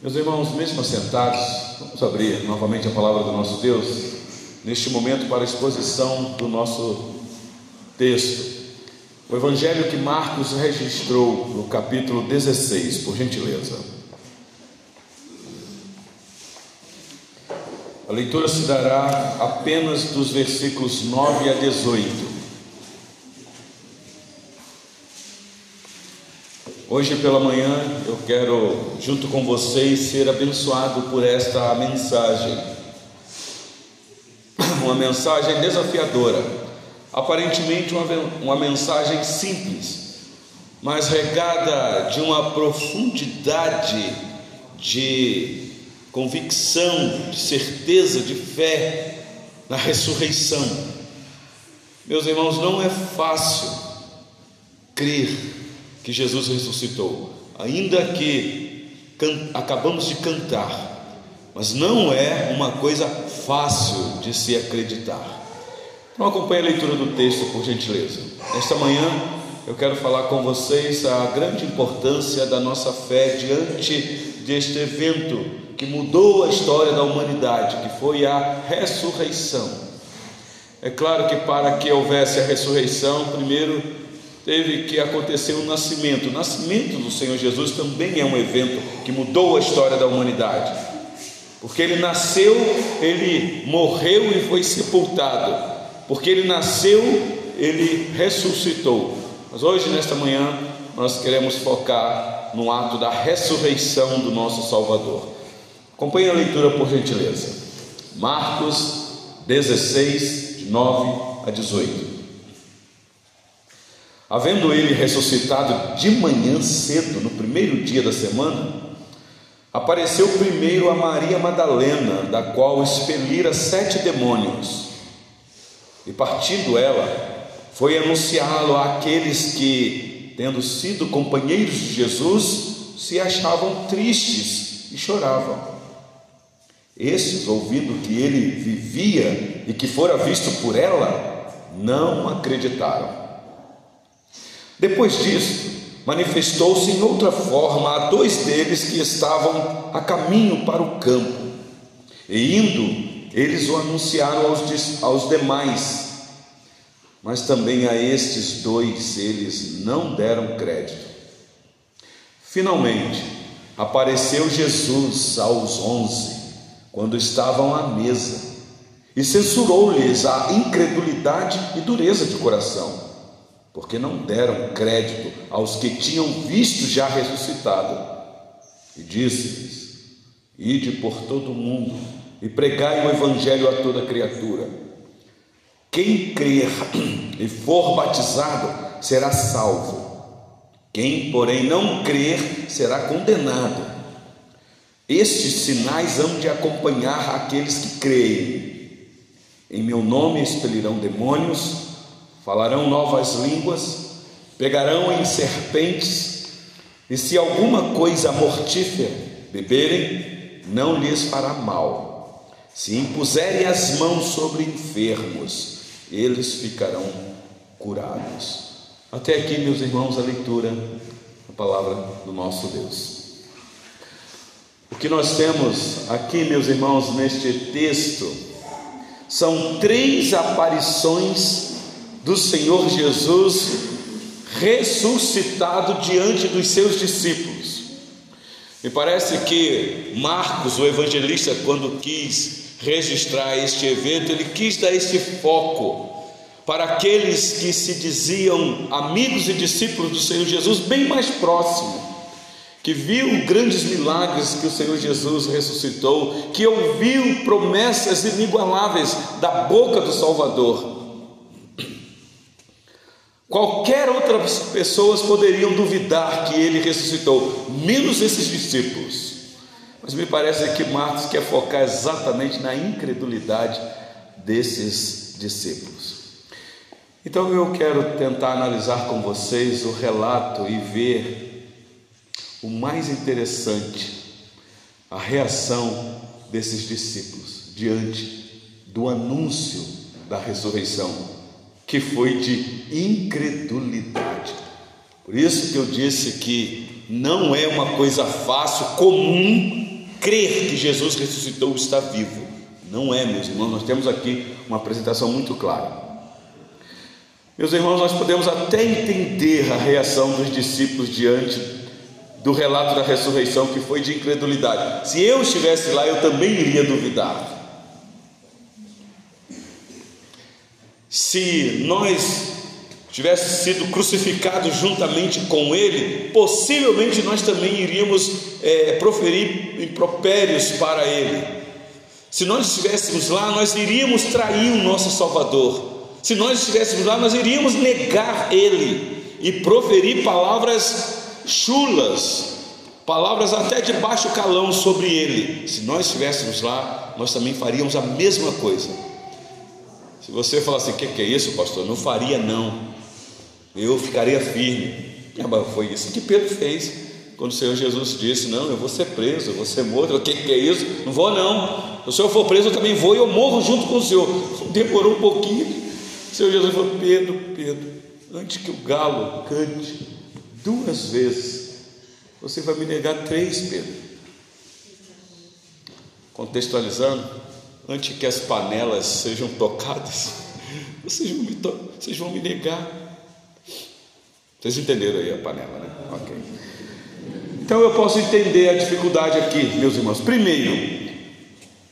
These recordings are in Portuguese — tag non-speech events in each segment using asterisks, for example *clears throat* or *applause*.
Meus irmãos, mesmo assentados, vamos abrir novamente a palavra do nosso Deus, neste momento para a exposição do nosso texto. O evangelho que Marcos registrou no capítulo 16, por gentileza. A leitura se dará apenas dos versículos 9 a 18. Hoje pela manhã eu quero, junto com vocês, ser abençoado por esta mensagem. *clears throat* Uma mensagem desafiadora, aparentemente uma, uma mensagem simples, mas regada de uma profundidade de convicção, de certeza, de fé na ressurreição. Meus irmãos, não é fácil crer que Jesus ressuscitou, ainda que acabamos de cantar, mas não é uma coisa fácil de se acreditar. Então acompanhe a leitura do texto, por gentileza. Nesta manhã eu quero falar com vocês a grande importância da nossa fé diante deste evento que mudou a história da humanidade, que foi a ressurreição. É claro que para que houvesse a ressurreição, primeiro teve que acontecer o nascimento. O nascimento do Senhor Jesus também é um evento que mudou a história da humanidade. Porque ele nasceu, ele morreu e foi sepultado. Porque ele nasceu, ele ressuscitou. Mas hoje, nesta manhã, nós queremos focar no ato da ressurreição do nosso Salvador. Acompanhe a leitura por gentileza. Marcos 16, de 9 a 18. Havendo ele ressuscitado de manhã cedo, no primeiro dia da semana, apareceu primeiro a Maria Madalena, da qual expelira sete demônios. E partindo ela, foi anunciá-lo àqueles que, tendo sido companheiros de Jesus, se achavam tristes e choravam. Estes, ouvindo que ele vivia e que fora visto por ela, não acreditaram. Depois disso, manifestou-se em outra forma a dois deles que estavam a caminho para o campo. E indo, eles o anunciaram aos, aos demais. Mas também a estes dois eles não deram crédito. Finalmente, apareceu Jesus aos onze, quando estavam à mesa, e censurou-lhes a incredulidade e dureza de coração porque não deram crédito aos que tinham visto já ressuscitado. E disse-lhes: Ide por todo o mundo e pregai o Evangelho a toda criatura. Quem crer *clears throat* e for batizado será salvo, quem, porém, não crer será condenado. Estes sinais hão de acompanhar aqueles que creem. Em meu nome expelirão demônios falarão novas línguas, pegarão em serpentes, e se alguma coisa mortífera beberem, não lhes fará mal. Se impuserem as mãos sobre enfermos, eles ficarão curados. Até aqui, meus irmãos, a leitura da palavra do nosso Deus. O que nós temos aqui, meus irmãos, neste texto, são três aparições do Senhor Jesus ressuscitado diante dos seus discípulos. Me parece que Marcos, o evangelista, quando quis registrar este evento, ele quis dar este foco para aqueles que se diziam amigos e discípulos do Senhor Jesus, bem mais próximo, que viu grandes milagres que o Senhor Jesus ressuscitou, que ouviu promessas inigualáveis da boca do Salvador. Qualquer outras pessoas poderiam duvidar que ele ressuscitou, menos esses discípulos. Mas me parece que Marcos quer focar exatamente na incredulidade desses discípulos. Então eu quero tentar analisar com vocês o relato e ver o mais interessante, a reação desses discípulos diante do anúncio da ressurreição que foi de incredulidade. Por isso que eu disse que não é uma coisa fácil, comum, crer que Jesus ressuscitou está vivo. Não é, meus irmãos, nós temos aqui uma apresentação muito clara. Meus irmãos, nós podemos até entender a reação dos discípulos diante do relato da ressurreição, que foi de incredulidade. Se eu estivesse lá, eu também iria duvidar. Se nós tivesse sido crucificados juntamente com Ele, possivelmente nós também iríamos é, proferir impropérios para Ele. Se nós estivéssemos lá, nós iríamos trair o nosso Salvador. Se nós estivéssemos lá, nós iríamos negar Ele e proferir palavras chulas, palavras até de baixo calão sobre Ele. Se nós estivéssemos lá, nós também faríamos a mesma coisa. Se você falar assim, o que, que é isso, pastor? Não faria, não eu ficaria firme. Ah, foi isso que Pedro fez quando o Senhor Jesus disse: Não, eu vou ser preso, eu vou ser morto. O que, que é isso? Não vou, não. Se o Senhor for preso, eu também vou e eu morro junto com o Senhor. Demorou um pouquinho. O Senhor Jesus falou: Pedro, Pedro, antes que o galo cante duas vezes, você vai me negar três, Pedro. Contextualizando, antes que as panelas sejam tocadas, *laughs* vocês vão me, vocês vão me negar. Vocês entenderam aí a panela, né? Ok. Então eu posso entender a dificuldade aqui, meus irmãos. Primeiro,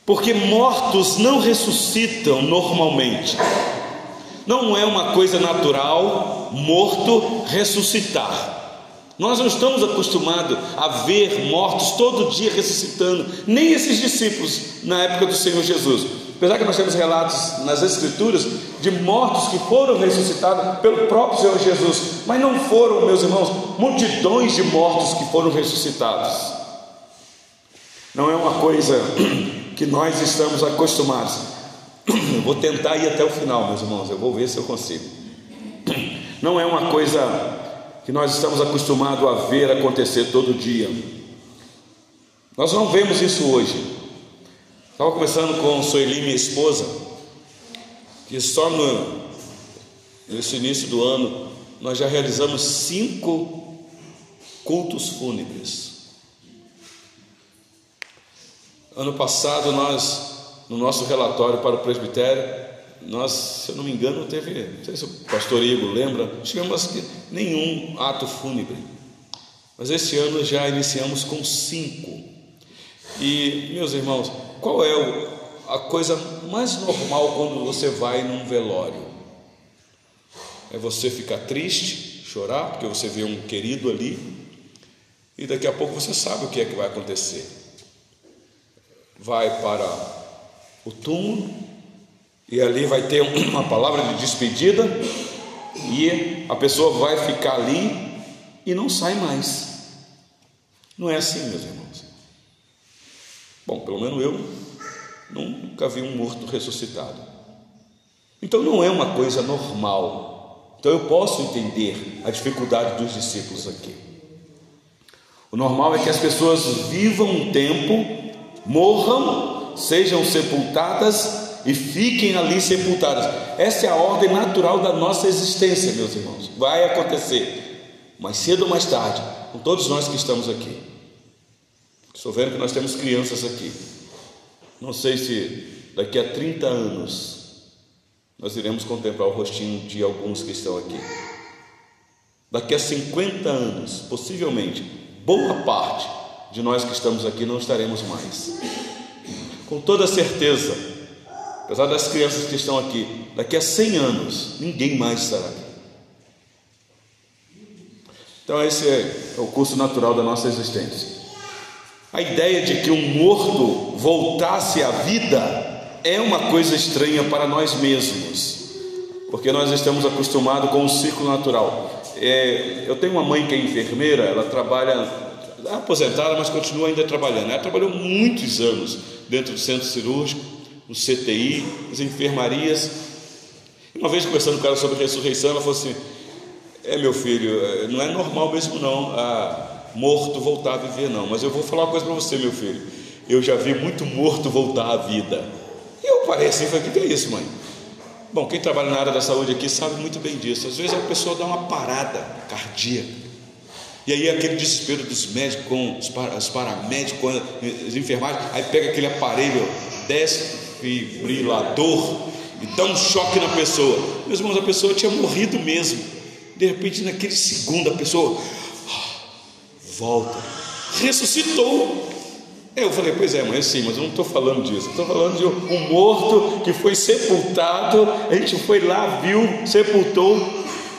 porque mortos não ressuscitam normalmente. Não é uma coisa natural morto ressuscitar. Nós não estamos acostumados a ver mortos todo dia ressuscitando, nem esses discípulos na época do Senhor Jesus. Apesar que nós temos relatos nas Escrituras de mortos que foram ressuscitados pelo próprio Senhor Jesus, mas não foram, meus irmãos, multidões de mortos que foram ressuscitados. Não é uma coisa *clears throat* que nós estamos acostumados. *clears throat* Eu vou tentar ir até o final, meus irmãos, eu vou ver se eu consigo. *clears throat* Não é uma coisa que nós estamos acostumados a ver acontecer todo dia. Nós não vemos isso hoje. Estava conversando com Sueli, minha esposa, que só no, nesse início do ano nós já realizamos cinco cultos fúnebres. Ano passado nós, no nosso relatório para o presbitério, nós, se eu não me engano, teve, não sei se o pastor Igor lembra, tivemos nenhum ato fúnebre. Mas esse ano já iniciamos com cinco. E, meus irmãos, qual é a coisa mais normal quando você vai num velório? É você ficar triste, chorar, porque você vê um querido ali, e daqui a pouco você sabe o que é que vai acontecer. Vai para o túmulo, e ali vai ter uma palavra de despedida, e a pessoa vai ficar ali e não sai mais. Não é assim, meus irmãos. Bom, pelo menos eu nunca vi um morto ressuscitado. Então não é uma coisa normal. Então eu posso entender a dificuldade dos discípulos aqui. O normal é que as pessoas vivam um tempo, morram, sejam sepultadas e fiquem ali sepultadas. Essa é a ordem natural da nossa existência, meus irmãos. Vai acontecer, mais cedo ou mais tarde, com todos nós que estamos aqui. Estou vendo que nós temos crianças aqui. Não sei se daqui a 30 anos nós iremos contemplar o rostinho de alguns que estão aqui. Daqui a 50 anos, possivelmente, boa parte de nós que estamos aqui não estaremos mais. Com toda certeza, apesar das crianças que estão aqui, daqui a 100 anos, ninguém mais estará aqui. Então, esse é o curso natural da nossa existência. A ideia de que um morto voltasse à vida é uma coisa estranha para nós mesmos, porque nós estamos acostumados com o ciclo natural. É, eu tenho uma mãe que é enfermeira, ela trabalha aposentada, mas continua ainda trabalhando. Ela trabalhou muitos anos dentro do centro cirúrgico, no CTI, nas enfermarias. Uma vez conversando com ela sobre ressurreição, ela falou assim: É meu filho, é, não é normal mesmo não. Morto voltar a viver, não. Mas eu vou falar uma coisa para você, meu filho. Eu já vi muito morto voltar à vida. E eu parei assim, falei, o que é isso, mãe? Bom, quem trabalha na área da saúde aqui sabe muito bem disso. Às vezes a pessoa dá uma parada cardíaca. E aí aquele desespero dos médicos com os, os paramédicos, com as enfermagens, aí pega aquele aparelho desfibrilador e dá um choque na pessoa. Meus irmãos, a pessoa tinha morrido mesmo. De repente, naquele segundo, a pessoa volta, ressuscitou. Eu falei, pois é, mãe, sim, mas eu não estou falando disso. Estou falando de um morto que foi sepultado. A gente foi lá, viu, sepultou,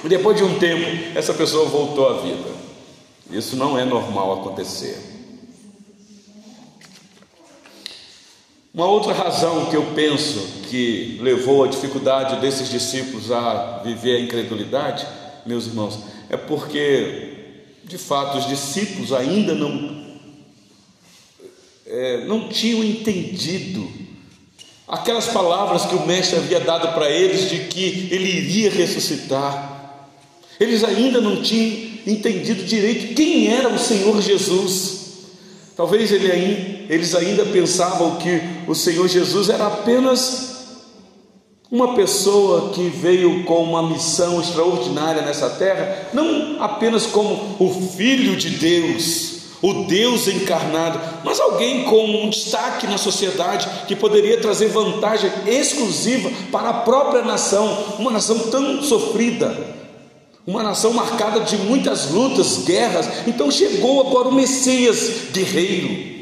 e depois de um tempo, essa pessoa voltou à vida. Isso não é normal acontecer. Uma outra razão que eu penso que levou a dificuldade desses discípulos a viver a incredulidade, meus irmãos, é porque, de fato, os discípulos ainda não, é, não tinham entendido aquelas palavras que o Mestre havia dado para eles de que ele iria ressuscitar. Eles ainda não tinham entendido direito quem era o Senhor Jesus. Talvez ele, eles ainda pensavam que o Senhor Jesus era apenas uma pessoa que veio com uma missão extraordinária nessa terra, não apenas como o Filho de Deus, o Deus encarnado, mas alguém com um destaque na sociedade que poderia trazer vantagem exclusiva para a própria nação, uma nação tão sofrida, uma nação marcada de muitas lutas, guerras. Então chegou agora o Messias guerreiro.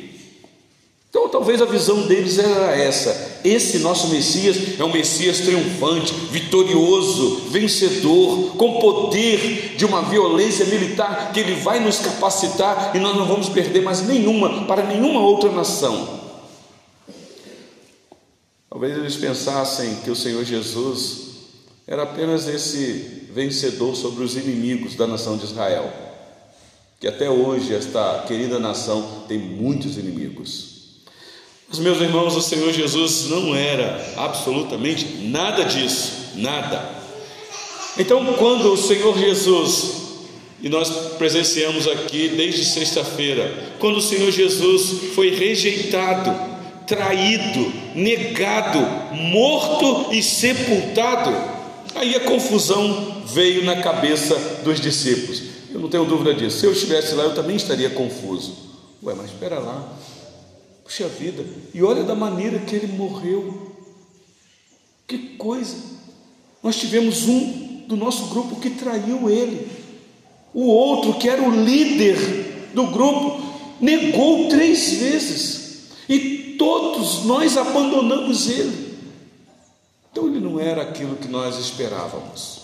Então talvez a visão deles era essa: esse nosso Messias é um Messias triunfante, vitorioso, vencedor, com poder de uma violência militar que ele vai nos capacitar e nós não vamos perder mais nenhuma para nenhuma outra nação. Talvez eles pensassem que o Senhor Jesus era apenas esse vencedor sobre os inimigos da nação de Israel, que até hoje esta querida nação tem muitos inimigos. Mas, meus irmãos, o Senhor Jesus não era absolutamente nada disso, nada. Então, quando o Senhor Jesus, e nós presenciamos aqui desde sexta-feira, quando o Senhor Jesus foi rejeitado, traído, negado, morto e sepultado, Aí a confusão veio na cabeça dos discípulos. Eu não tenho dúvida disso. Se eu estivesse lá, eu também estaria confuso. Ué, mas espera lá. Puxa vida. E olha da maneira que ele morreu. Que coisa. Nós tivemos um do nosso grupo que traiu ele. O outro, que era o líder do grupo, negou três vezes. E todos nós abandonamos ele. Então ele não era aquilo que nós esperávamos.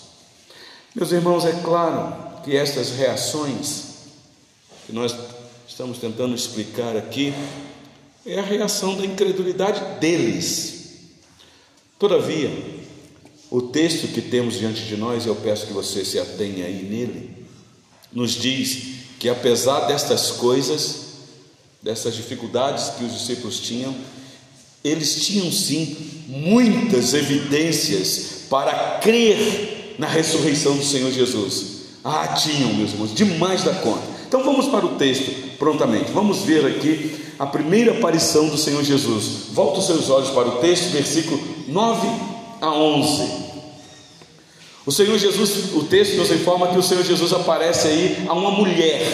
Meus irmãos, é claro que estas reações que nós estamos tentando explicar aqui é a reação da incredulidade deles. Todavia, o texto que temos diante de nós, eu peço que você se atenha aí nele, nos diz que apesar destas coisas, dessas dificuldades que os discípulos tinham, eles tinham sim muitas evidências para crer na ressurreição do Senhor Jesus. Ah, tinham, meus irmãos, demais da conta. Então vamos para o texto prontamente. Vamos ver aqui a primeira aparição do Senhor Jesus. Volta os seus olhos para o texto, versículo 9 a 11. O Senhor Jesus, o texto nos informa que o Senhor Jesus aparece aí a uma mulher.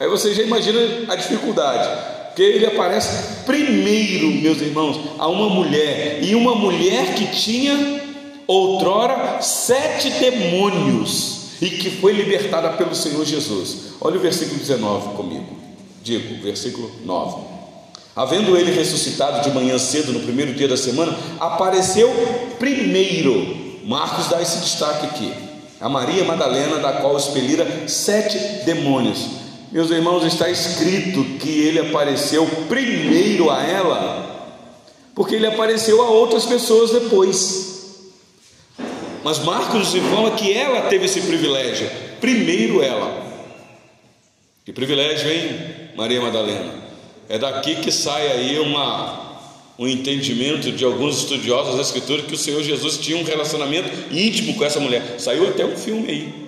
Aí você já imagina a dificuldade porque ele aparece primeiro, meus irmãos, a uma mulher, e uma mulher que tinha outrora sete demônios e que foi libertada pelo Senhor Jesus. Olha o versículo 19 comigo. Digo, versículo 9. Havendo ele ressuscitado de manhã cedo, no primeiro dia da semana, apareceu primeiro. Marcos dá esse destaque aqui. A Maria Madalena, da qual expelira sete demônios. Meus irmãos, está escrito que ele apareceu primeiro a ela, porque ele apareceu a outras pessoas depois. Mas Marcos nos informa que ela teve esse privilégio, primeiro ela. Que privilégio, hein, Maria Madalena? É daqui que sai aí uma, um entendimento de alguns estudiosos da Escritura que o Senhor Jesus tinha um relacionamento íntimo com essa mulher. Saiu até um filme aí.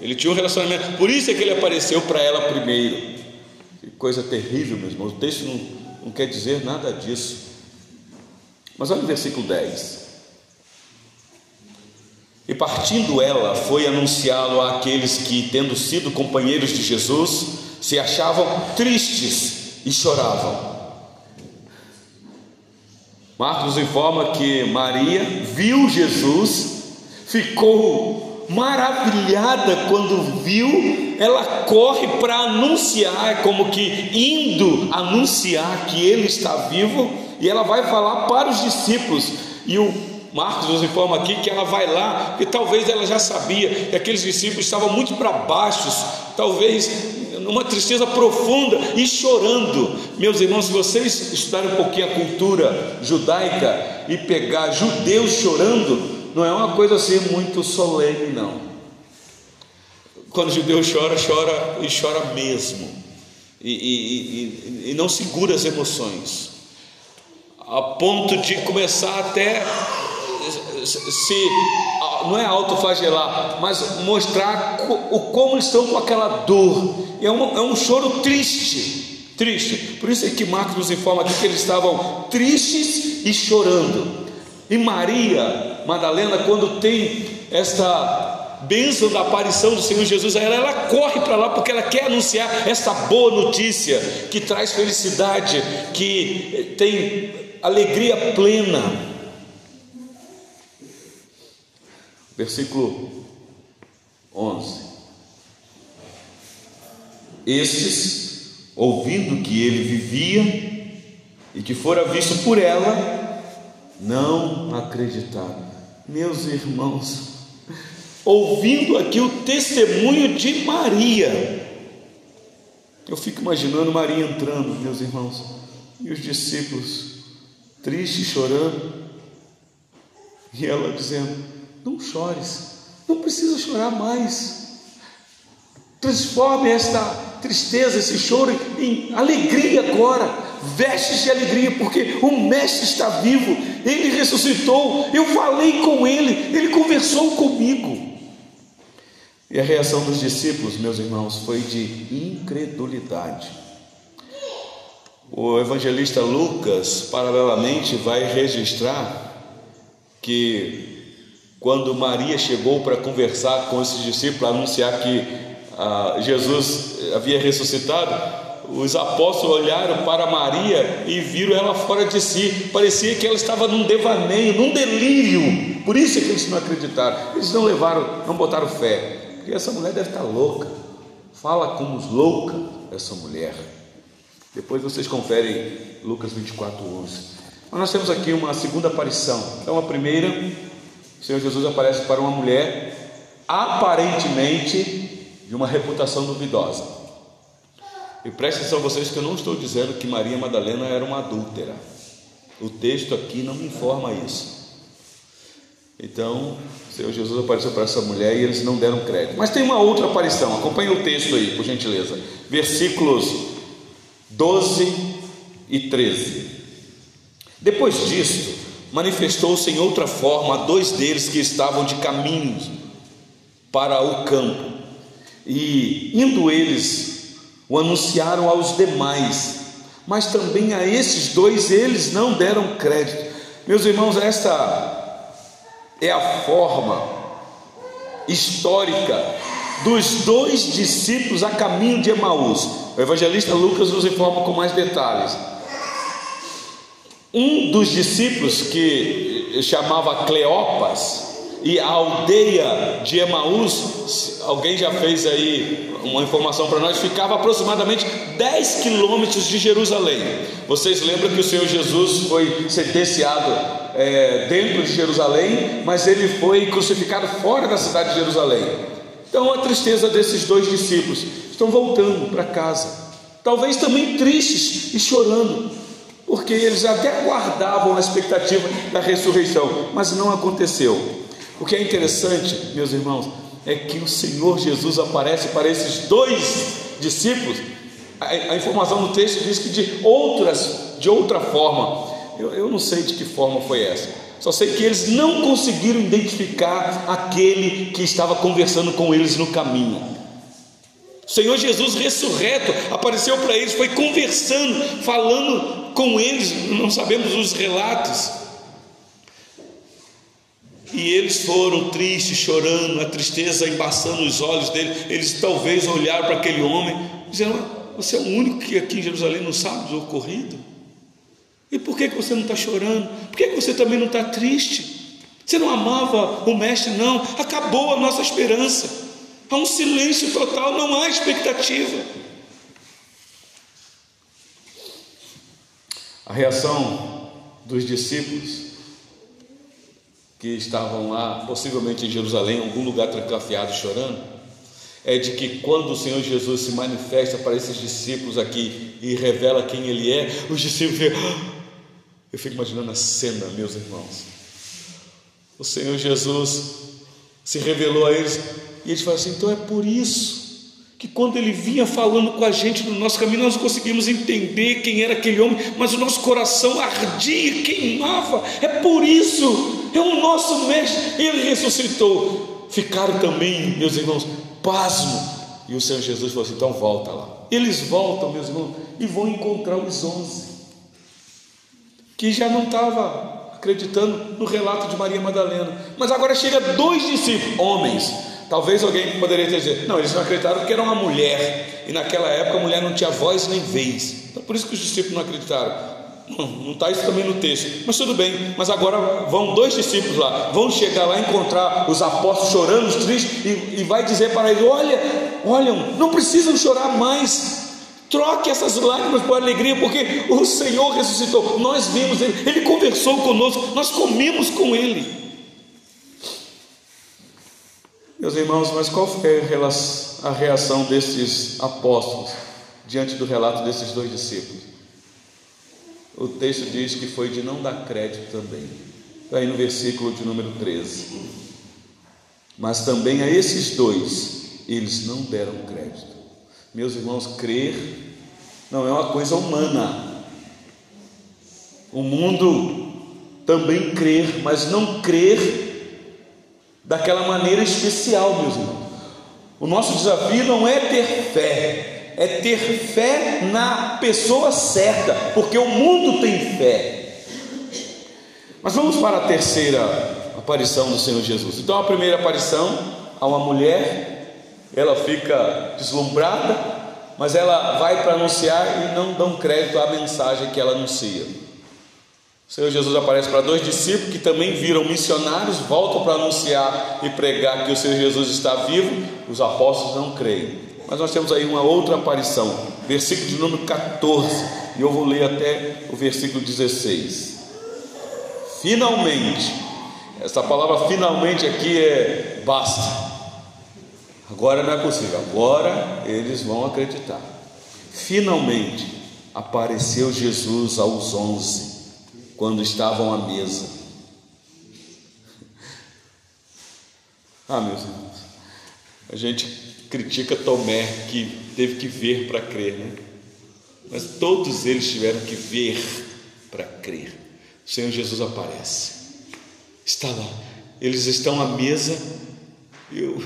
Ele tinha um relacionamento, por isso é que ele apareceu para ela primeiro. Que coisa terrível, meu irmão. O texto não, não quer dizer nada disso. Mas olha o versículo 10. E partindo ela, foi anunciá-lo àqueles que, tendo sido companheiros de Jesus, se achavam tristes e choravam. Marcos informa que Maria viu Jesus, ficou maravilhada quando viu, ela corre para anunciar, como que indo anunciar que ele está vivo, e ela vai falar para os discípulos. E o Marcos nos informa aqui que ela vai lá, e talvez ela já sabia que aqueles discípulos estavam muito para baixos, talvez numa tristeza profunda e chorando. Meus irmãos, se vocês estudarem um pouquinho a cultura judaica e pegar judeus chorando, não é uma coisa assim muito solene, não. Quando judeu chora, chora e chora mesmo, e, e, e, e não segura as emoções, a ponto de começar até se não é autoflagelar, mas mostrar o como estão com aquela dor. É um, é um choro triste, triste. Por isso é que Marcos nos informa aqui que eles estavam tristes e chorando. E Maria Madalena, quando tem esta bênção da aparição do Senhor Jesus ela, ela corre para lá porque ela quer anunciar esta boa notícia que traz felicidade, que tem alegria plena. Versículo 11. Estes, ouvindo que ele vivia e que fora visto por ela, não acreditaram. Meus irmãos, ouvindo aqui o testemunho de Maria, eu fico imaginando Maria entrando, meus irmãos, e os discípulos tristes, chorando, e ela dizendo: não chores, não precisa chorar mais. Transforme esta tristeza, esse choro em alegria agora. Vestes de alegria, porque o Mestre está vivo, ele ressuscitou. Eu falei com ele, ele conversou comigo. E a reação dos discípulos, meus irmãos, foi de incredulidade. O evangelista Lucas, paralelamente, vai registrar que quando Maria chegou para conversar com esses discípulos, anunciar que ah, Jesus havia ressuscitado, os apóstolos olharam para Maria e viram ela fora de si. Parecia que ela estava num devaneio, num delírio. Por isso é que eles não acreditaram. Eles não levaram, não botaram fé. Porque essa mulher deve estar louca. Fala como louca essa mulher. Depois vocês conferem Lucas 24, 11. Mas nós temos aqui uma segunda aparição. Então a primeira o Senhor Jesus aparece para uma mulher aparentemente de uma reputação duvidosa. E preste atenção vocês que eu não estou dizendo que Maria Madalena era uma adúltera. O texto aqui não me informa isso. Então, o Senhor Jesus apareceu para essa mulher e eles não deram crédito. Mas tem uma outra aparição, acompanhe o texto aí, por gentileza. Versículos 12 e 13. Depois disso, manifestou-se em outra forma a dois deles que estavam de caminho para o campo. E indo eles, o anunciaram aos demais, mas também a esses dois eles não deram crédito. Meus irmãos, esta é a forma histórica dos dois discípulos a caminho de Emaús. O evangelista Lucas nos informa com mais detalhes. Um dos discípulos que chamava Cleopas e a aldeia de Emaús, alguém já fez aí uma informação para nós, ficava aproximadamente 10 quilômetros de Jerusalém. Vocês lembram que o Senhor Jesus foi sentenciado é, dentro de Jerusalém, mas ele foi crucificado fora da cidade de Jerusalém. Então a tristeza desses dois discípulos estão voltando para casa, talvez também tristes e chorando porque eles até guardavam a expectativa da ressurreição, mas não aconteceu. O que é interessante, meus irmãos, é que o Senhor Jesus aparece para esses dois discípulos. A, a informação no texto diz que de outras, de outra forma. Eu, eu não sei de que forma foi essa. Só sei que eles não conseguiram identificar aquele que estava conversando com eles no caminho. O Senhor Jesus ressurreto apareceu para eles, foi conversando, falando com eles, não sabemos os relatos. E eles foram tristes, chorando, a tristeza embaçando os olhos dele. Eles talvez olharam para aquele homem, dizendo: Você é o único que aqui em Jerusalém não sabe do ocorrido? E por que, você não está chorando? Por que você também não está triste? Você não amava o Mestre, não. Acabou a nossa esperança. Há um silêncio total, não há expectativa. A reação dos discípulos que estavam lá, possivelmente em Jerusalém, em algum lugar trancafiado, chorando, é de que quando o Senhor Jesus se manifesta para esses discípulos aqui e revela quem Ele é, os discípulos ficam. Ah! Eu fico imaginando a cena, meus irmãos. O Senhor Jesus se revelou a eles e eles falam assim: então é por isso que quando ele vinha falando com a gente no nosso caminho, nós não conseguimos entender quem era aquele homem, mas o nosso coração ardia, queimava. É por isso, é o nosso mestre, ele ressuscitou. Ficaram também, meus irmãos, pasmo. E o Senhor Jesus falou assim: então volta lá. Eles voltam, meus irmãos, e vão encontrar os onze, que já não estavam acreditando no relato de Maria Madalena, mas agora chega dois discípulos, homens Talvez alguém poderia dizer, não, eles não acreditaram porque era uma mulher, e naquela época a mulher não tinha voz nem vez. Então por isso que os discípulos não acreditaram. Não está isso também no texto, mas tudo bem. Mas agora vão dois discípulos lá, vão chegar lá encontrar os apóstolos chorando, tristes, e, e vai dizer para eles: Olha, olham, não precisam chorar mais. Troque essas lágrimas por alegria, porque o Senhor ressuscitou. Nós vimos Ele, Ele conversou conosco, nós comemos com Ele. Meus irmãos, mas qual foi a reação desses apóstolos diante do relato desses dois discípulos? O texto diz que foi de não dar crédito também. Está aí no versículo de número 13. Mas também a esses dois, eles não deram crédito. Meus irmãos, crer não é uma coisa humana. O mundo também crer, mas não crer daquela maneira especial, meus irmãos. O nosso desafio não é ter fé, é ter fé na pessoa certa, porque o mundo tem fé. Mas vamos para a terceira aparição do Senhor Jesus. Então, a primeira aparição a uma mulher, ela fica deslumbrada, mas ela vai para anunciar e não dão crédito à mensagem que ela anuncia. O Senhor Jesus aparece para dois discípulos que também viram missionários, voltam para anunciar e pregar que o Senhor Jesus está vivo. Os apóstolos não creem. Mas nós temos aí uma outra aparição, versículo de número 14, e eu vou ler até o versículo 16. Finalmente, essa palavra finalmente aqui é basta. Agora não é possível, agora eles vão acreditar. Finalmente apareceu Jesus aos onze quando estavam à mesa. Ah, meus irmãos, a gente critica Tomé que teve que ver para crer, né? Mas todos eles tiveram que ver para crer. O Senhor Jesus aparece, está lá, eles estão à mesa, eu,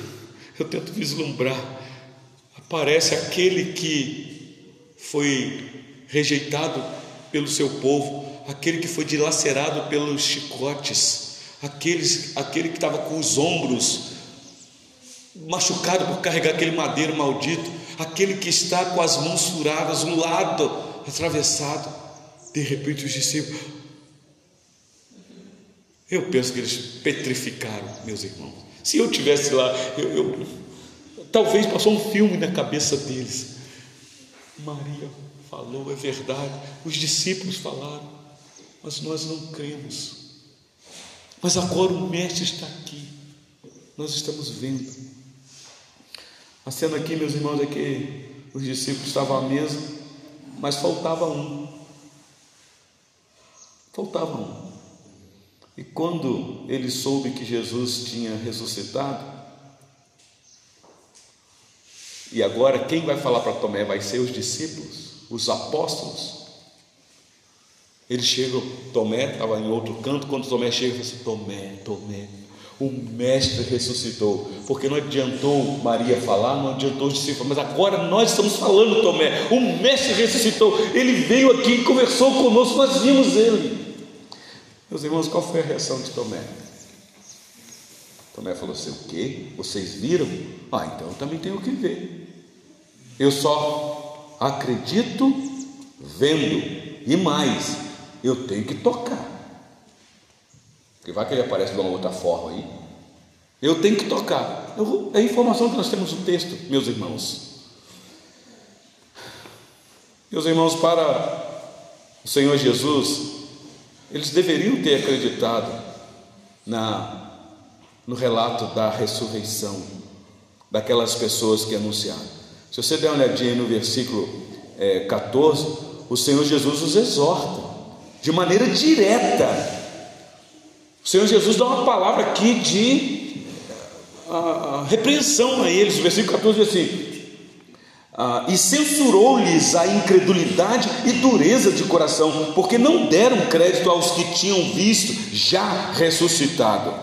eu tento vislumbrar, aparece aquele que foi rejeitado pelo seu povo, aquele que foi dilacerado pelos chicotes, aqueles, aquele que estava com os ombros machucado por carregar aquele madeiro maldito, aquele que está com as mãos furadas, um lado atravessado. De repente os discípulos, eu penso que eles petrificaram, meus irmãos. Se eu tivesse lá, eu, eu talvez passou um filme na cabeça deles. Maria falou, é verdade. Os discípulos falaram mas nós não cremos. Mas agora o Mestre está aqui, nós estamos vendo. A cena aqui, meus irmãos, é que os discípulos estavam à mesa, mas faltava um. Faltava um. E quando ele soube que Jesus tinha ressuscitado, e agora quem vai falar para Tomé vai ser os discípulos, os apóstolos. Eles chegam, Tomé estava em outro canto, quando Tomé chega, ele assim: Tomé, Tomé, o Mestre ressuscitou, porque não adiantou Maria falar, não adiantou os discípulos, mas agora nós estamos falando, Tomé, o Mestre ressuscitou, ele veio aqui e conversou conosco, nós vimos ele. Meus irmãos, qual foi a reação de Tomé? Tomé falou assim: O quê? Vocês viram? Ah, então eu também tenho que ver. Eu só acredito vendo. E mais, eu tenho que tocar. Porque vai que ele aparece de uma outra forma aí. Eu tenho que tocar. Vou, é a informação que nós temos no texto, meus irmãos. Meus irmãos, para o Senhor Jesus, eles deveriam ter acreditado na, no relato da ressurreição daquelas pessoas que anunciaram. Se você der uma olhadinha no versículo é, 14, o Senhor Jesus os exorta de maneira direta. O Senhor Jesus dá uma palavra aqui de a, a repreensão a eles. O versículo 14 diz assim: ah, e censurou-lhes a incredulidade e dureza de coração, porque não deram crédito aos que tinham visto já ressuscitado.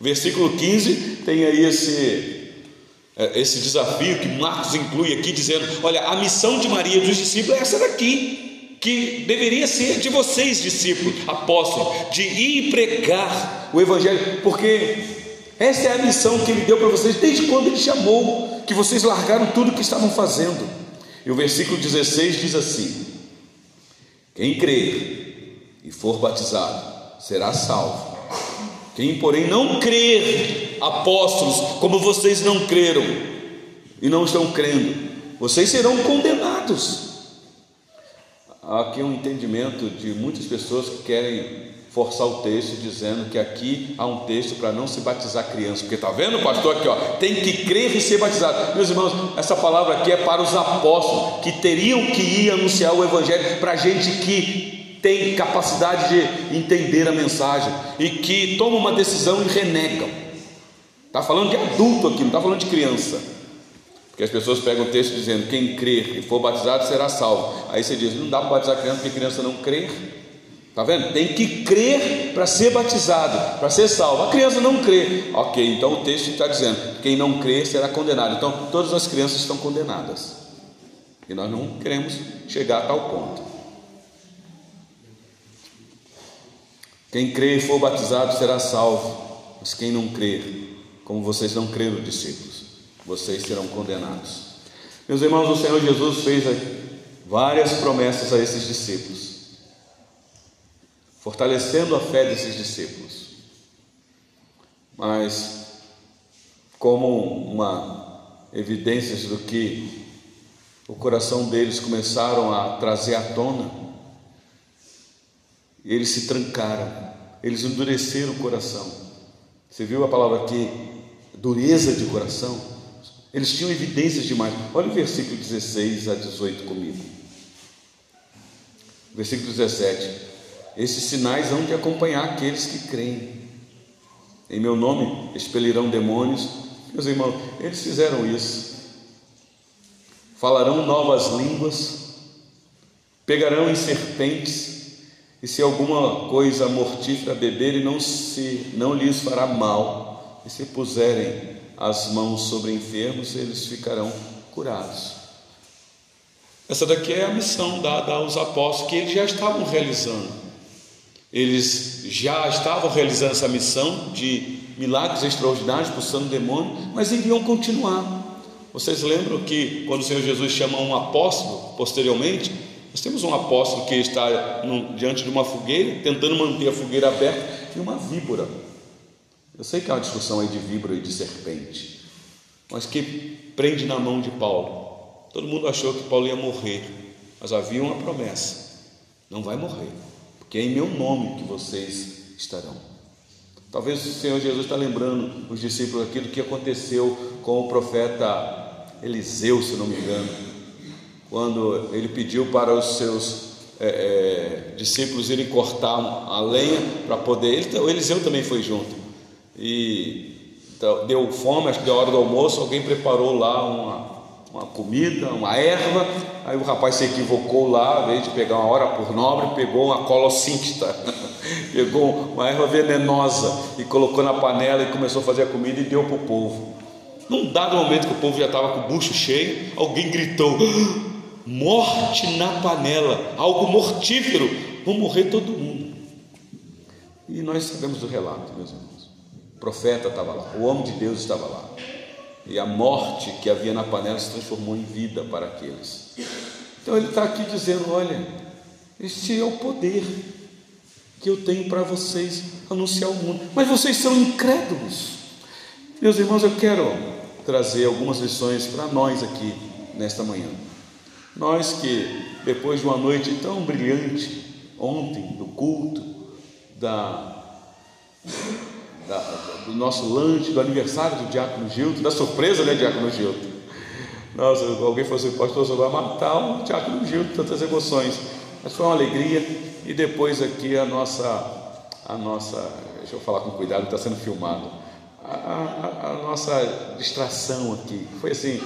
Versículo 15 tem aí esse, é, esse desafio que Marcos inclui aqui, dizendo: Olha, a missão de Maria dos discípulos é essa daqui, que deveria ser de vocês, discípulos, apóstolos, de ir pregar o Evangelho, porque essa é a missão que ele deu para vocês desde quando ele chamou que vocês largaram tudo o que estavam fazendo. E o versículo 16 diz assim: Quem crer e for batizado será salvo. Quem, porém, não crer, apóstolos, como vocês não creram e não estão crendo, vocês serão condenados. Aqui um entendimento de muitas pessoas que querem forçar o texto dizendo que aqui há um texto para não se batizar criança, porque está vendo, pastor, aqui ó, tem que crer e ser batizado. Meus irmãos, essa palavra aqui é para os apóstolos que teriam que ir anunciar o evangelho para gente que tem capacidade de entender a mensagem e que toma uma decisão e renegam. Está falando de adulto aqui, não está falando de criança. Porque as pessoas pegam o texto dizendo: quem crer e for batizado será salvo. Aí você diz: não dá para batizar criança porque criança não crer. Está vendo? Tem que crer para ser batizado, para ser salvo. A criança não crê. Ok, então o texto está dizendo: quem não crê será condenado. Então todas as crianças estão condenadas. E nós não queremos chegar a tal ponto. Quem crê e for batizado será salvo. Mas quem não crê, como vocês não creram, discípulos, vocês serão condenados. Meus irmãos, o Senhor Jesus fez várias promessas a esses discípulos fortalecendo a fé desses discípulos. Mas, como uma evidência do que o coração deles começaram a trazer à tona, eles se trancaram, eles endureceram o coração. Você viu a palavra aqui, dureza de coração? Eles tinham evidências demais. Olha o versículo 16 a 18 comigo. Versículo 17. Esses sinais hão de acompanhar aqueles que creem. Em meu nome expelirão demônios. Meus irmãos, eles fizeram isso. Falarão novas línguas, pegarão em serpentes, e se alguma coisa mortífera beberem, não se não lhes fará mal. E se puserem as mãos sobre enfermos, eles ficarão curados. Essa daqui é a missão dada aos apóstolos que eles já estavam realizando. Eles já estavam realizando essa missão de milagres extraordinários, expulsando demônio, mas iriam continuar. Vocês lembram que quando o Senhor Jesus chama um apóstolo, posteriormente, nós temos um apóstolo que está no, diante de uma fogueira, tentando manter a fogueira aberta, e uma víbora. Eu sei que há uma discussão aí de víbora e de serpente, mas que prende na mão de Paulo. Todo mundo achou que Paulo ia morrer, mas havia uma promessa: não vai morrer que é em meu nome que vocês estarão. Talvez o Senhor Jesus está lembrando os discípulos aquilo que aconteceu com o profeta Eliseu, se não me engano, quando ele pediu para os seus é, é, discípulos irem cortar a lenha para poder. Ele, o Eliseu também foi junto. E então, deu fome, acho que deu hora do almoço, alguém preparou lá uma, uma comida, uma erva. Aí o rapaz se equivocou lá, ao invés de pegar uma hora por nobre, pegou uma colossíntita, *laughs* pegou uma erva venenosa e colocou na panela e começou a fazer a comida e deu para o povo. Num dado momento que o povo já estava com o bucho cheio, alguém gritou: Morte na panela, algo mortífero, vão morrer todo mundo. E nós sabemos do relato, meus irmãos. Profeta estava lá, o homem de Deus estava lá. E a morte que havia na panela se transformou em vida para aqueles. Então ele está aqui dizendo: olha, este é o poder que eu tenho para vocês anunciar o mundo, mas vocês são incrédulos. Meus irmãos, eu quero trazer algumas lições para nós aqui nesta manhã. Nós que, depois de uma noite tão brilhante, ontem, do culto, da, da, do nosso lanche, do aniversário do Diácono Gilto, da surpresa, né, Diácono Gilto? Nossa, alguém falou assim, pastor, você vai matar o Diácono Gilto, tantas emoções. Mas foi uma alegria. E depois aqui a nossa, a nossa, deixa eu falar com cuidado, está sendo filmado. A, a, a nossa distração aqui foi assim,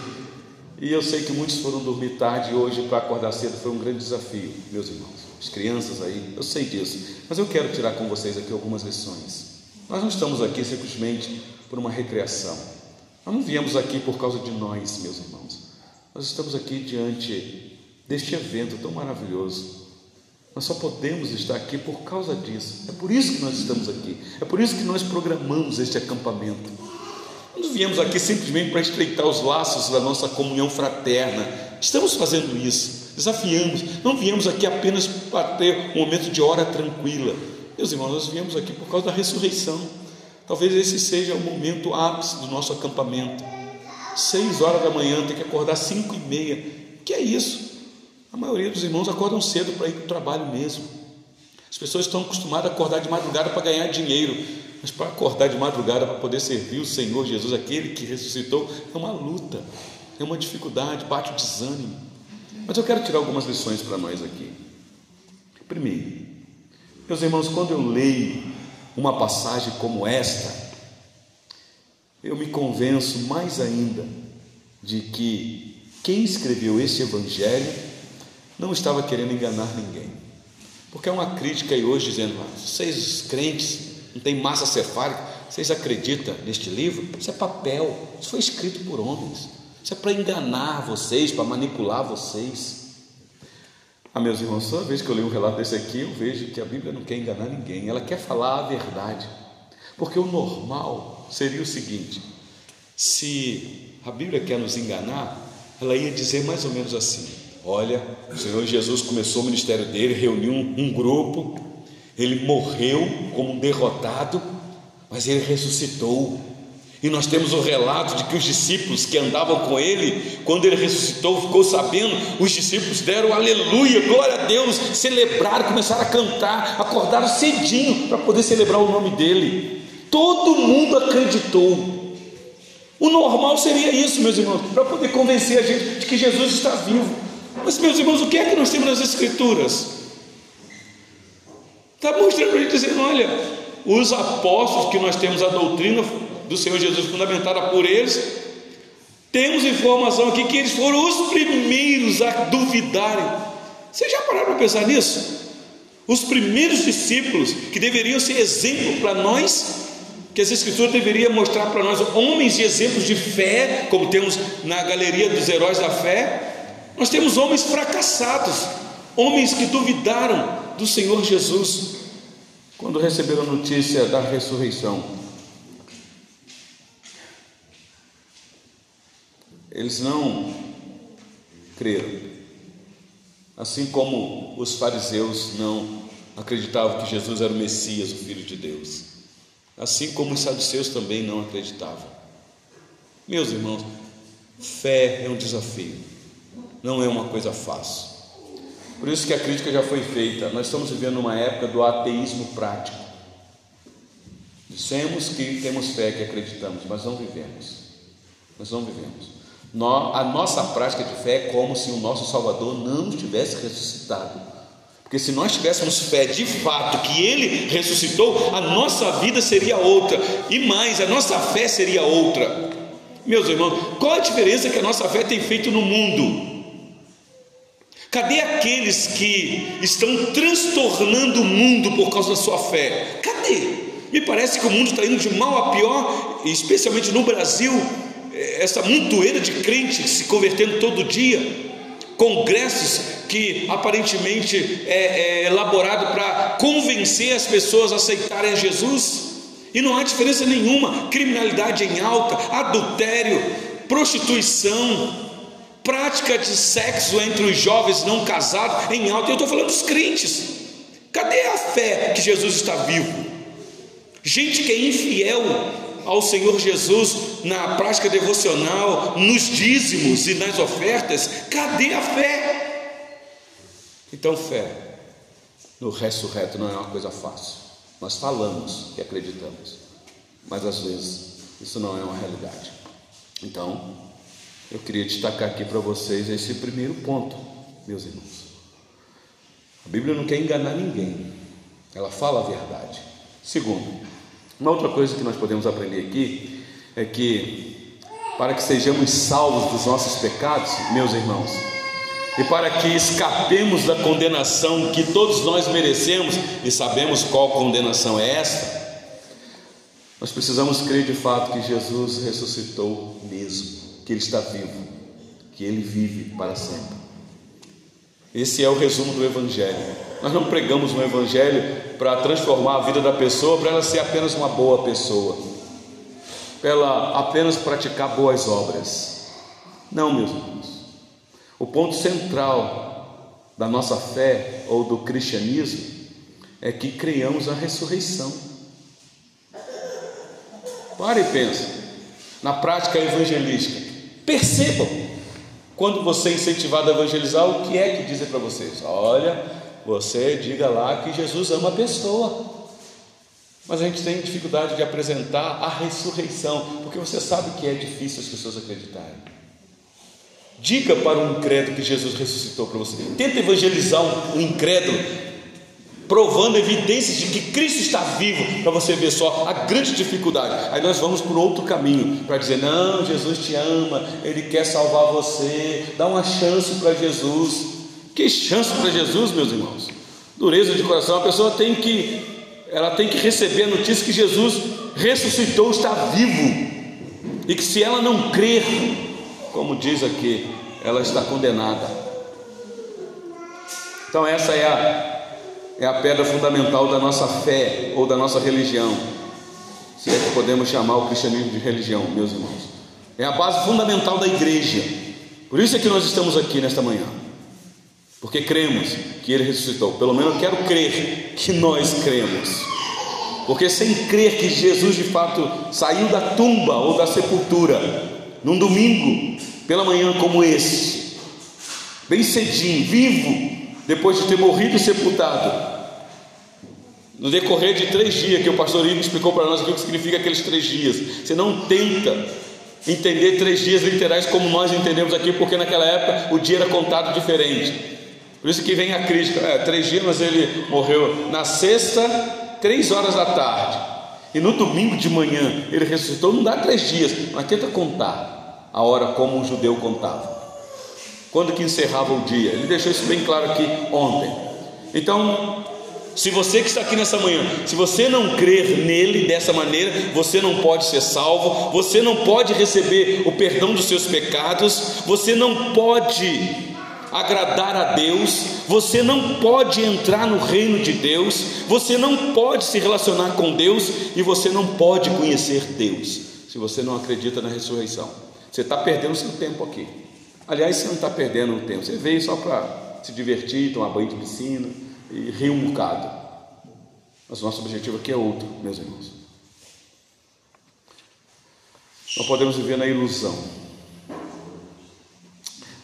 e eu sei que muitos foram dormir tarde hoje para acordar cedo foi um grande desafio, meus irmãos. As crianças aí, eu sei disso. Mas eu quero tirar com vocês aqui algumas lições. Nós não estamos aqui simplesmente por uma recreação. Nós não viemos aqui por causa de nós, meus irmãos. Nós estamos aqui diante deste evento tão maravilhoso. Nós só podemos estar aqui por causa disso. É por isso que nós estamos aqui. É por isso que nós programamos este acampamento. Não viemos aqui simplesmente para estreitar os laços da nossa comunhão fraterna. Estamos fazendo isso, desafiamos. Não viemos aqui apenas para ter um momento de hora tranquila. Meus irmãos, nós viemos aqui por causa da ressurreição. Talvez esse seja o momento ápice do nosso acampamento. Seis horas da manhã, tem que acordar cinco e meia. Que é isso? A maioria dos irmãos acordam cedo para ir para o trabalho mesmo. As pessoas estão acostumadas a acordar de madrugada para ganhar dinheiro. Mas para acordar de madrugada para poder servir o Senhor Jesus, aquele que ressuscitou, é uma luta, é uma dificuldade, bate o desânimo. Mas eu quero tirar algumas lições para nós aqui. Primeiro, meus irmãos, quando eu leio uma passagem como esta, eu me convenço mais ainda de que quem escreveu este evangelho não estava querendo enganar ninguém. Porque é uma crítica aí hoje dizendo, ah, vocês crentes não tem massa cefálica. Vocês acreditam neste livro? Isso é papel, isso foi escrito por homens. Isso é para enganar vocês, para manipular vocês. Ah, meus irmãos, toda vez que eu leio um relato desse aqui, eu vejo que a Bíblia não quer enganar ninguém, ela quer falar a verdade. Porque o normal seria o seguinte: se a Bíblia quer nos enganar, ela ia dizer mais ou menos assim: Olha, o Senhor Jesus começou o ministério dele, reuniu um, um grupo, ele morreu como um derrotado, mas ele ressuscitou. E nós temos o relato de que os discípulos que andavam com ele, quando ele ressuscitou, ficou sabendo, os discípulos deram aleluia, glória a Deus, celebraram, começaram a cantar, acordaram cedinho para poder celebrar o nome dele. Todo mundo acreditou. O normal seria isso, meus irmãos, para poder convencer a gente de que Jesus está vivo. Mas, meus irmãos, o que é que nós temos nas Escrituras? Está mostrando para a gente dizendo: olha, os apóstolos que nós temos a doutrina do Senhor Jesus fundamentada por eles, temos informação aqui que eles foram os primeiros a duvidarem. Vocês já pararam para pensar nisso? Os primeiros discípulos que deveriam ser exemplo para nós, que as Escrituras deveriam mostrar para nós homens e exemplos de fé, como temos na galeria dos heróis da fé. Nós temos homens fracassados, homens que duvidaram, do Senhor Jesus, quando receberam a notícia da ressurreição. Eles não creram, assim como os fariseus não acreditavam que Jesus era o Messias, o Filho de Deus, assim como os saduceus também não acreditavam. Meus irmãos, fé é um desafio, não é uma coisa fácil. Por isso que a crítica já foi feita. Nós estamos vivendo uma época do ateísmo prático. Dissemos que temos fé, que acreditamos, mas não vivemos. Nós não vivemos. A nossa prática de fé é como se o nosso Salvador não estivesse ressuscitado. Porque se nós tivéssemos fé de fato que Ele ressuscitou, a nossa vida seria outra. E mais, a nossa fé seria outra. Meus irmãos, qual a diferença que a nossa fé tem feito no mundo? Cadê aqueles que estão transtornando o mundo por causa da sua fé? Cadê? Me parece que o mundo está indo de mal a pior, especialmente no Brasil, essa montoeira de crentes se convertendo todo dia, congressos que aparentemente é, é elaborado para convencer as pessoas a aceitarem Jesus. E não há diferença nenhuma: criminalidade em alta, adultério, prostituição, prática de sexo entre os jovens não casados em alta. Eu estou falando dos crentes. Cadê a fé que Jesus está vivo? Gente que é infiel ao Senhor Jesus na prática devocional, nos dízimos e nas ofertas, cadê a fé? Então, fé no ressurreto não é uma coisa fácil. Nós falamos que acreditamos, mas às vezes isso não é uma realidade. Então, eu queria destacar aqui para vocês esse primeiro ponto, meus irmãos. A Bíblia não quer enganar ninguém, ela fala a verdade. Segundo, uma outra coisa que nós podemos aprender aqui é que, para que sejamos salvos dos nossos pecados, meus irmãos, e para que escapemos da condenação que todos nós merecemos, e sabemos qual condenação é esta, nós precisamos crer de fato que Jesus ressuscitou mesmo, que Ele está vivo, que Ele vive para sempre. Esse é o resumo do Evangelho. Nós não pregamos um evangelho para transformar a vida da pessoa, para ela ser apenas uma boa pessoa, para ela apenas praticar boas obras. Não, meus irmãos. O ponto central da nossa fé ou do cristianismo é que criamos a ressurreição. Pare e pense na prática evangelística. Percebam, quando você é incentivado a evangelizar, o que é que dizem para vocês? Olha, você diga lá que Jesus ama a pessoa. Mas a gente tem dificuldade de apresentar a ressurreição, porque você sabe que é difícil as pessoas acreditarem. Diga para um incrédulo que Jesus ressuscitou para você. Tenta evangelizar um, incrédulo, provando evidências de que Cristo está vivo, para você ver só a grande dificuldade. Aí nós vamos por outro caminho, para dizer: não, Jesus te ama, Ele quer salvar você, dá uma chance para Jesus. Que chance para Jesus, meus irmãos. Dureza de coração, a pessoa tem que ela tem que receber a notícia que Jesus ressuscitou, está vivo. E que se ela não crer, como diz aqui, ela está condenada. Então essa é a é a pedra fundamental da nossa fé ou da nossa religião. Se é que podemos chamar o cristianismo de religião, meus irmãos. É a base fundamental da igreja. Por isso é que nós estamos aqui nesta manhã porque cremos que Ele ressuscitou. Pelo menos eu quero crer que nós cremos. Porque sem crer que Jesus de fato saiu da tumba ou da sepultura, num domingo, pela manhã como esse, bem cedinho, vivo, depois de ter morrido e sepultado, no decorrer de três dias, que o pastor Igor explicou para nós aqui o que significa aqueles três dias, você não tenta entender três dias literais como nós entendemos aqui, porque naquela época o dia era contado diferente. Por isso que vem a crítica: é, três dias, mas ele morreu na sexta, três horas da tarde, e no domingo de manhã ele ressuscitou. Não dá três dias, mas tenta contar a hora como o judeu contava. Quando que encerrava o dia? Ele deixou isso bem claro aqui ontem. Então, se você que está aqui nessa manhã, se você não crer nele dessa maneira, você não pode ser salvo, você não pode receber o perdão dos seus pecados, você não pode agradar a Deus, você não pode entrar no reino de Deus, você não pode se relacionar com Deus e você não pode conhecer Deus, se você não acredita na ressurreição. Você está perdendo seu tempo aqui. Aliás, você não está perdendo o tempo, você veio só para se divertir, tomar banho de piscina e rir um bocado. Mas o nosso objetivo aqui é outro, meus irmãos. Não podemos viver na ilusão.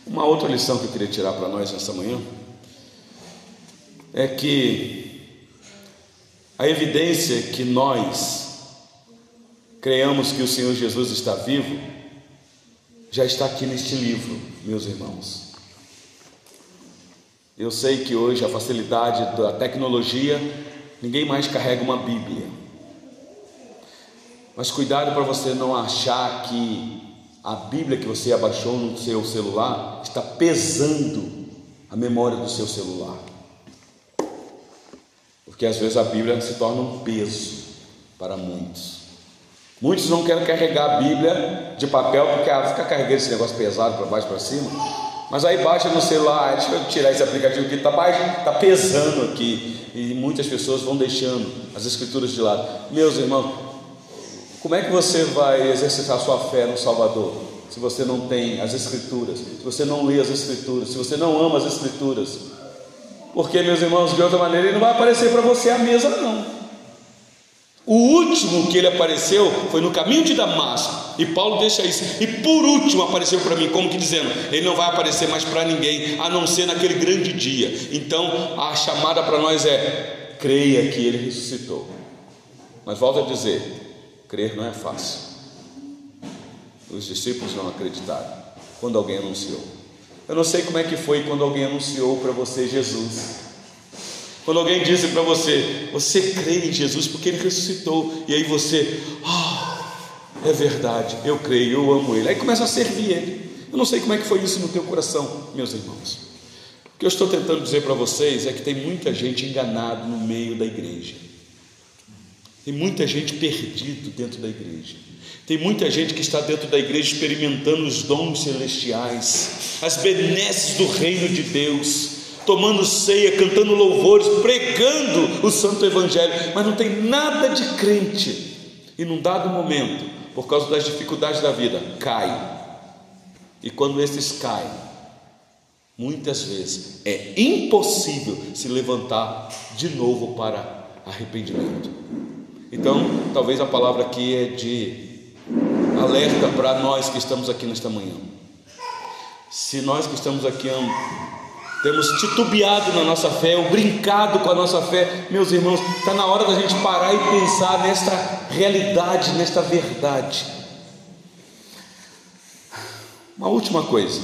Uma outra lição que eu queria tirar para nós nessa manhã é que a evidência que nós creamos que o Senhor Jesus está vivo já está aqui neste livro, meus irmãos. Eu sei que hoje a facilidade da tecnologia, ninguém mais carrega uma Bíblia. Mas cuidado para você não achar que a Bíblia que você abaixou no seu celular está pesando a memória do seu celular. Porque às vezes a Bíblia se torna um peso para muitos. Muitos não querem carregar a Bíblia de papel porque ah, fica carregando esse negócio pesado para baixo para cima. Mas aí baixa no celular, deixa eu tirar esse aplicativo que está tá pesando aqui. E muitas pessoas vão deixando as escrituras de lado. Meus irmãos, Como é que você vai exercitar sua fé no Salvador? Se você não tem as Escrituras, se você não lê as Escrituras, se você não ama as Escrituras. Porque, meus irmãos, de outra maneira, ele não vai aparecer para você à mesa, não. O último que ele apareceu foi no caminho de Damasco, e Paulo deixa isso. E por último apareceu para mim, como que dizendo, ele não vai aparecer mais para ninguém, a não ser naquele grande dia. Então a chamada para nós é: creia que ele ressuscitou. Mas volto a dizer, crer não é fácil. Os discípulos não acreditaram quando alguém anunciou. Eu não sei como é que foi quando alguém anunciou para você Jesus. Quando alguém disse para você, você crê em Jesus porque ele ressuscitou, e aí você, ah, é verdade, eu creio, eu amo ele. Aí começa a servir ele. Eu não sei como é que foi isso no teu coração, meus irmãos. O que eu estou tentando dizer para vocês é que tem muita gente enganada no meio da igreja. Tem muita gente perdido dentro da igreja. Tem muita gente que está dentro da igreja experimentando os dons celestiais, as benesses do reino de Deus, tomando ceia, cantando louvores, pregando o santo evangelho, mas não tem nada de crente. E num dado momento, por causa das dificuldades da vida, cai. E quando esses caem, muitas vezes é impossível se levantar de novo para arrependimento. Então, talvez a palavra aqui é de alerta para nós que estamos aqui nesta manhã. Se nós que estamos aqui temos titubeado na nossa fé, ou brincado com a nossa fé, meus irmãos, está na hora da gente parar e pensar nesta realidade, nesta verdade. Uma última coisa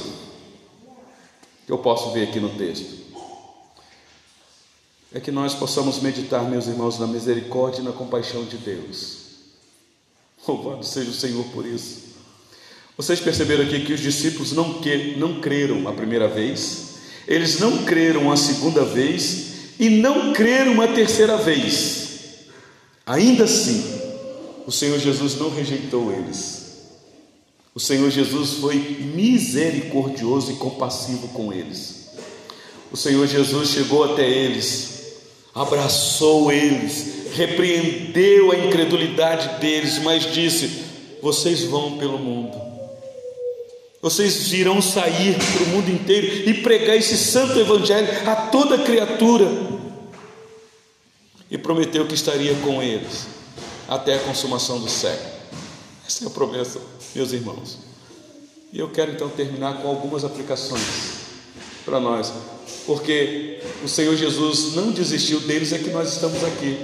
que eu posso ver aqui no texto é que nós possamos meditar, meus irmãos, na misericórdia e na compaixão de Deus. Louvado seja o Senhor por isso. Vocês perceberam aqui que os discípulos não, que, não creram a primeira vez, eles não creram a segunda vez e não creram a terceira vez. Ainda assim, o Senhor Jesus não rejeitou eles. O Senhor Jesus foi misericordioso e compassivo com eles. O Senhor Jesus chegou até eles, abraçou eles, repreendeu a incredulidade deles, mas disse: Vocês vão pelo mundo vocês irão sair para o mundo inteiro e pregar esse santo evangelho a toda criatura. E prometeu que estaria com eles até a consumação do século. Essa é a promessa, meus irmãos. E eu quero então terminar com algumas aplicações para nós, porque o Senhor Jesus não desistiu deles, é que nós estamos aqui.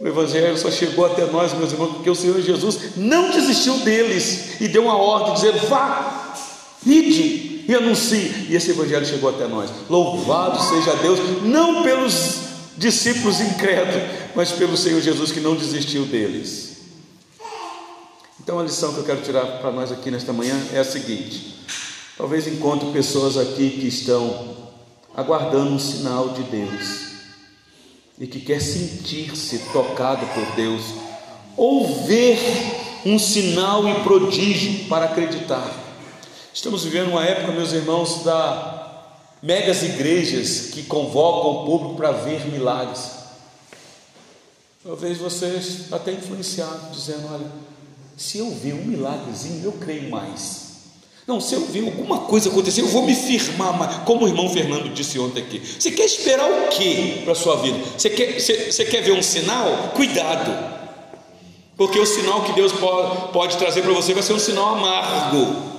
O Evangelho só chegou até nós, meus irmãos, porque o Senhor Jesus não desistiu deles e deu uma ordem, dizer: vá, Ide e anuncie. E esse evangelho chegou até nós. Louvado seja Deus, não pelos discípulos incrédulos, mas pelo Senhor Jesus que não desistiu deles. Então a lição que eu quero tirar para nós aqui nesta manhã é a seguinte: talvez encontre pessoas aqui que estão aguardando um sinal de Deus e que quer sentir-se tocado por Deus ou ver um sinal e prodígio para acreditar. Estamos vivendo uma época, meus irmãos, da megas igrejas que convocam o público para ver milagres. Talvez você está até influenciado, dizendo: olha, se eu ver um milagrezinho, eu creio mais. Não, se eu ver alguma coisa acontecer, eu vou me firmar mais. Como o irmão Fernando disse ontem aqui. Você quer esperar o que para a sua vida? Você quer, você, você quer ver um sinal? Cuidado. Porque o sinal que Deus pode, pode trazer para você vai ser um sinal amargo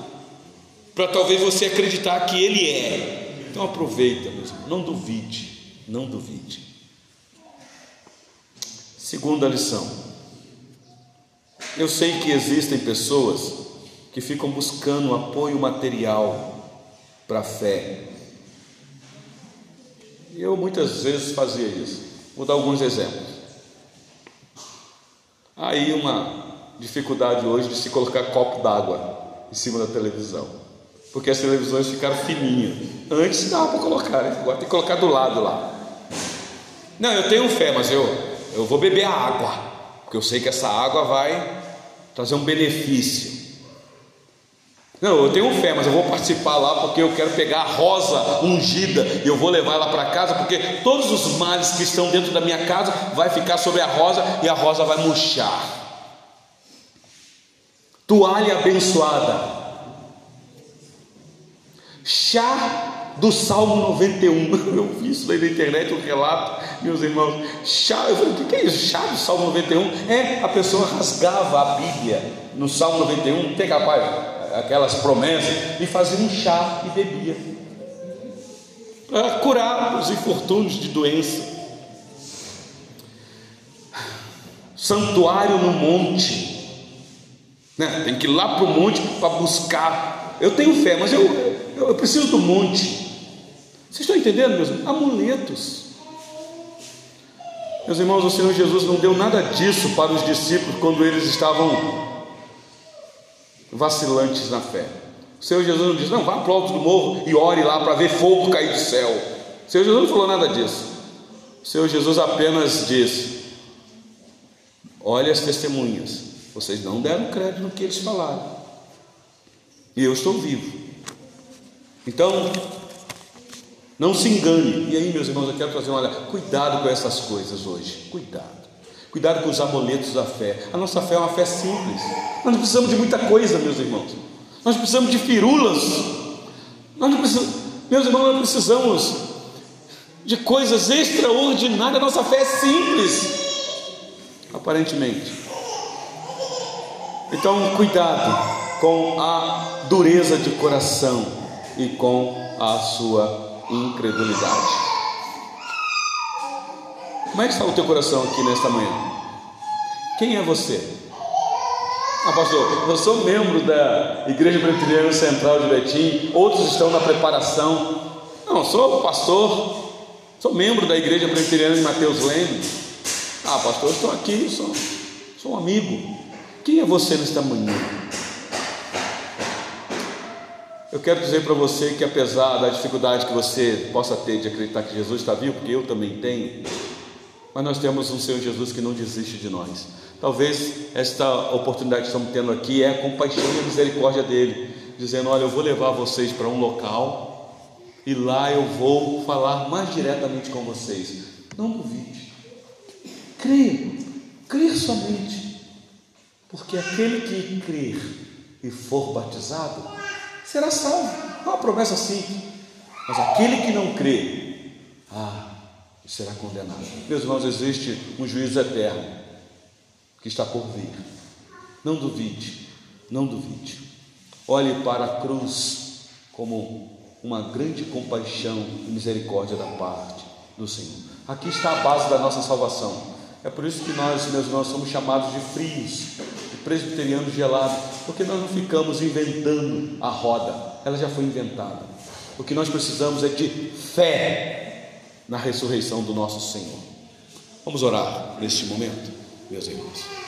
para talvez você acreditar que Ele é. Então aproveita, mesmo, não duvide, não duvide. Segunda lição. Eu sei que existem pessoas que ficam buscando apoio material para a fé. Eu muitas vezes fazia isso. Vou dar alguns exemplos. Aí uma dificuldade hoje de se colocar copo d'água em cima da televisão porque as televisões ficaram fininhas. Antes dava para colocar, né? agora tem que colocar do lado lá. Não, eu tenho fé, mas eu, eu vou beber a água, porque eu sei que essa água vai trazer um benefício. Não, eu tenho fé, mas eu vou participar lá porque eu quero pegar a rosa ungida e eu vou levar ela para casa, porque todos os males que estão dentro da minha casa vai ficar sobre a rosa e a rosa vai murchar. toalha abençoada, chá do Salmo 91. *laughs* Eu vi isso aí na internet, um relato, meus irmãos. Chá, eu falei, o que é isso? Chá do Salmo 91? É, a pessoa rasgava a Bíblia no Salmo 91, tem capaz, aquelas promessas, e fazia um chá e bebia. Para curar os infortúnios de doença. Santuário no monte. Né? Tem que ir lá para o monte para buscar. Eu tenho fé, mas eu, eu, eu preciso do monte. Vocês estão entendendo, meus amuletos? Meus irmãos, o Senhor Jesus não deu nada disso para os discípulos quando eles estavam vacilantes na fé. O Senhor Jesus não disse, não, vá para o alto do morro e ore lá para ver fogo cair do céu. O Senhor Jesus não falou nada disso. O Senhor Jesus apenas disse: olhe as testemunhas, vocês não deram crédito no que eles falaram, e eu estou vivo. Então, não se engane. E aí, meus irmãos, eu quero trazer uma olha, cuidado com essas coisas hoje. Cuidado. Cuidado com os amuletos da fé. A nossa fé é uma fé simples. Nós não precisamos de muita coisa, meus irmãos. Nós precisamos de firulas. Nós não precisamos, meus irmãos, nós precisamos de coisas extraordinárias. A nossa fé é simples, aparentemente. Então, cuidado com a dureza de coração e com a sua incredulidade. Como é que está o teu coração aqui nesta manhã? Quem é você? Ah, pastor, eu sou membro da Igreja Presbiteriana Central de Betim, outros estão na preparação. Não, sou pastor, sou membro da Igreja Presbiteriana de Mateus Leme. Ah, pastor, estou aqui, sou, sou um amigo. Quem é você nesta manhã? Eu quero dizer para você que apesar da dificuldade que você possa ter de acreditar que Jesus está vivo, porque eu também tenho, mas nós temos um Senhor Jesus que não desiste de nós. Talvez esta oportunidade que estamos tendo aqui é a compaixão e a misericórdia dele, dizendo: Olha, eu vou levar vocês para um local e lá eu vou falar mais diretamente com vocês. Não duvide, creia, crer somente, porque aquele que crer e for batizado será salvo. É uma promessa simples, mas aquele que não crê, ah, será condenado. Meus irmãos, existe um juízo eterno que está por vir. Não duvide, não duvide. Olhe para a cruz como uma grande compaixão e misericórdia da parte do Senhor. Aqui está a base da nossa salvação. É por isso que nós, meus irmãos, somos chamados de frios, de presbiterianos gelados, porque nós não ficamos inventando a roda, ela já foi inventada. O que nós precisamos é de fé na ressurreição do nosso Senhor. Vamos orar neste momento, meus irmãos.